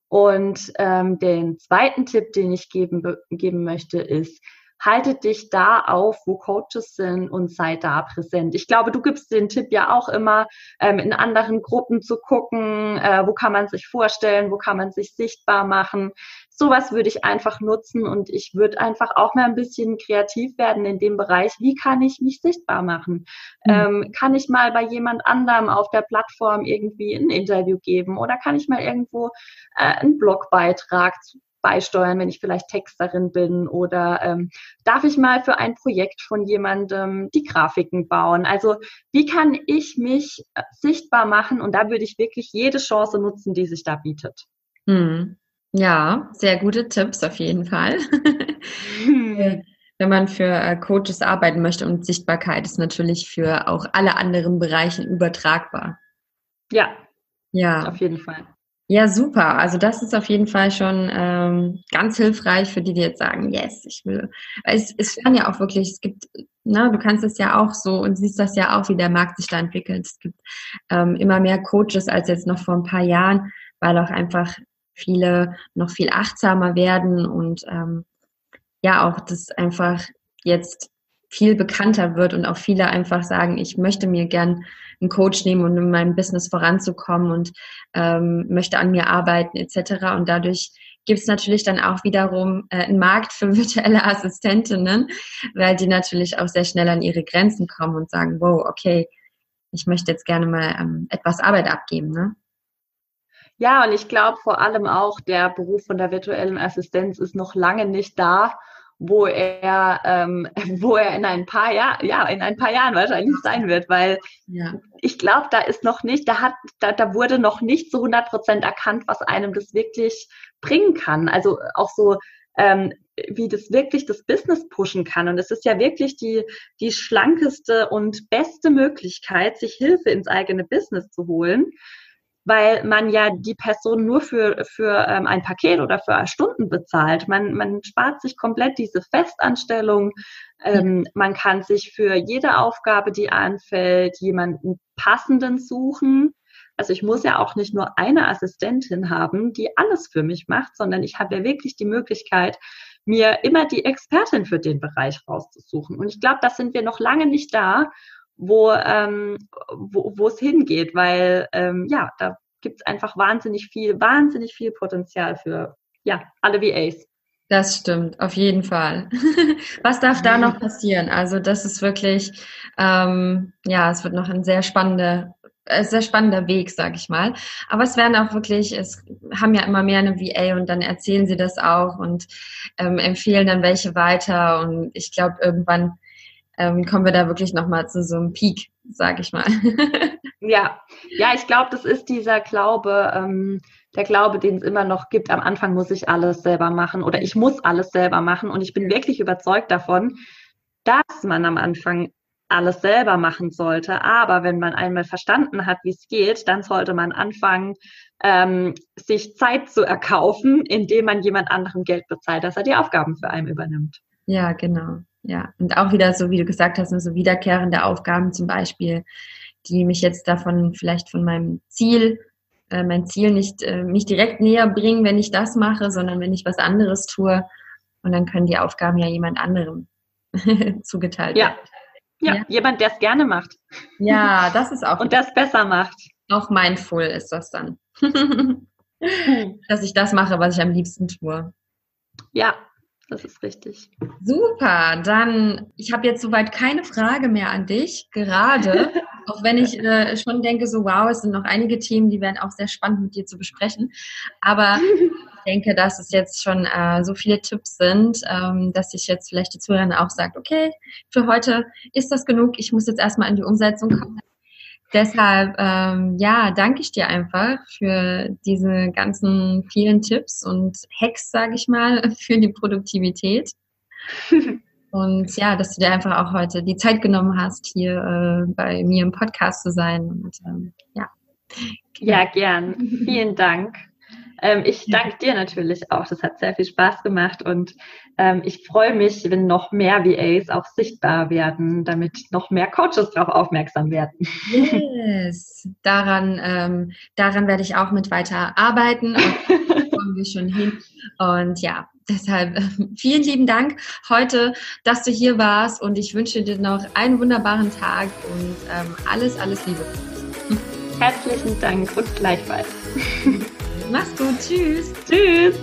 Und ähm, den zweiten Tipp, den ich geben, geben möchte, ist, haltet dich da auf, wo Coaches sind und sei da präsent. Ich glaube, du gibst den Tipp ja auch immer, ähm, in anderen Gruppen zu gucken, äh, wo kann man sich vorstellen, wo kann man sich sichtbar machen. Sowas würde ich einfach nutzen und ich würde einfach auch mal ein bisschen kreativ werden in dem Bereich, wie kann ich mich sichtbar machen? Mhm. Ähm, kann ich mal bei jemand anderem auf der Plattform irgendwie ein Interview geben oder kann ich mal irgendwo äh, einen Blogbeitrag beisteuern, wenn ich vielleicht Texterin bin oder ähm, darf ich mal für ein Projekt von jemandem die Grafiken bauen? Also wie kann ich mich äh, sichtbar machen? Und da würde ich wirklich jede Chance nutzen, die sich da bietet. Hm. Ja, sehr gute Tipps auf jeden Fall. Hm. Wenn man für äh, Coaches arbeiten möchte und Sichtbarkeit ist natürlich für auch alle anderen Bereiche übertragbar. Ja, ja, auf jeden Fall. Ja, super. Also das ist auf jeden Fall schon ähm, ganz hilfreich für die, die jetzt sagen, yes, ich will. Es, es kann ja auch wirklich, es gibt, ne, du kannst es ja auch so und siehst das ja auch, wie der Markt sich da entwickelt. Es gibt ähm, immer mehr Coaches als jetzt noch vor ein paar Jahren, weil auch einfach viele noch viel achtsamer werden und ähm, ja auch das einfach jetzt viel bekannter wird und auch viele einfach sagen, ich möchte mir gern einen Coach nehmen, um in meinem Business voranzukommen und ähm, möchte an mir arbeiten etc. Und dadurch gibt es natürlich dann auch wiederum äh, einen Markt für virtuelle Assistentinnen, weil die natürlich auch sehr schnell an ihre Grenzen kommen und sagen, wow, okay, ich möchte jetzt gerne mal ähm, etwas Arbeit abgeben. Ne? Ja, und ich glaube vor allem auch, der Beruf von der virtuellen Assistenz ist noch lange nicht da, wo er, ähm, wo er in ein paar Jahren, ja, in ein paar Jahren wahrscheinlich sein wird, weil ja. ich glaube, da ist noch nicht, da hat, da, da wurde noch nicht zu 100 Prozent erkannt, was einem das wirklich bringen kann. Also auch so, ähm, wie das wirklich das Business pushen kann. Und es ist ja wirklich die, die schlankeste und beste Möglichkeit, sich Hilfe ins eigene Business zu holen weil man ja die Person nur für, für ähm, ein Paket oder für Stunden bezahlt. Man, man spart sich komplett diese Festanstellung. Ähm, ja. Man kann sich für jede Aufgabe, die anfällt, jemanden passenden suchen. Also ich muss ja auch nicht nur eine Assistentin haben, die alles für mich macht, sondern ich habe ja wirklich die Möglichkeit, mir immer die Expertin für den Bereich rauszusuchen. Und ich glaube, da sind wir noch lange nicht da wo, ähm, wo, es hingeht, weil ähm, ja, da gibt es einfach wahnsinnig viel, wahnsinnig viel Potenzial für ja, alle VAs. Das stimmt, auf jeden Fall. Was darf da noch passieren? Also das ist wirklich, ähm, ja, es wird noch ein sehr spannender, äh, sehr spannender Weg, sag ich mal. Aber es werden auch wirklich, es haben ja immer mehr eine VA und dann erzählen sie das auch und ähm, empfehlen dann welche weiter. Und ich glaube, irgendwann ähm, kommen wir da wirklich nochmal zu so einem Peak, sag ich mal. ja, ja, ich glaube, das ist dieser Glaube, ähm, der Glaube, den es immer noch gibt. Am Anfang muss ich alles selber machen oder ich muss alles selber machen. Und ich bin wirklich überzeugt davon, dass man am Anfang alles selber machen sollte. Aber wenn man einmal verstanden hat, wie es geht, dann sollte man anfangen, ähm, sich Zeit zu erkaufen, indem man jemand anderem Geld bezahlt, dass er die Aufgaben für einen übernimmt. Ja, genau. Ja, und auch wieder so, wie du gesagt hast, so wiederkehrende Aufgaben zum Beispiel, die mich jetzt davon vielleicht von meinem Ziel, äh, mein Ziel nicht, äh, nicht direkt näher bringen, wenn ich das mache, sondern wenn ich was anderes tue. Und dann können die Aufgaben ja jemand anderem zugeteilt werden. Ja. ja, jemand, der es gerne macht. Ja, das ist auch. Und das besser macht. Auch mindful ist das dann. Dass ich das mache, was ich am liebsten tue. Ja, das ist richtig. Super, dann ich habe jetzt soweit keine Frage mehr an dich, gerade, auch wenn ich äh, schon denke, so wow, es sind noch einige Themen, die werden auch sehr spannend mit dir zu besprechen. Aber ich denke, dass es jetzt schon äh, so viele Tipps sind, ähm, dass ich jetzt vielleicht die Zuhörerin auch sagt, okay, für heute ist das genug, ich muss jetzt erstmal in die Umsetzung kommen. Deshalb, ähm, ja, danke ich dir einfach für diese ganzen vielen Tipps und Hacks, sage ich mal, für die Produktivität. Und ja, dass du dir einfach auch heute die Zeit genommen hast, hier äh, bei mir im Podcast zu sein. Und ähm, ja. Ja, gern. Vielen Dank. Ähm, ich danke dir natürlich auch. Das hat sehr viel Spaß gemacht und ähm, ich freue mich, wenn noch mehr VAs auch sichtbar werden, damit noch mehr Coaches darauf aufmerksam werden. Yes, daran, ähm, daran werde ich auch mit weiter arbeiten. Und kommen wir schon hin. Und ja, deshalb vielen lieben Dank heute, dass du hier warst und ich wünsche dir noch einen wunderbaren Tag und ähm, alles, alles Liebe. Herzlichen Dank und gleichfalls. Mach's gut. Tschüss. Tschüss.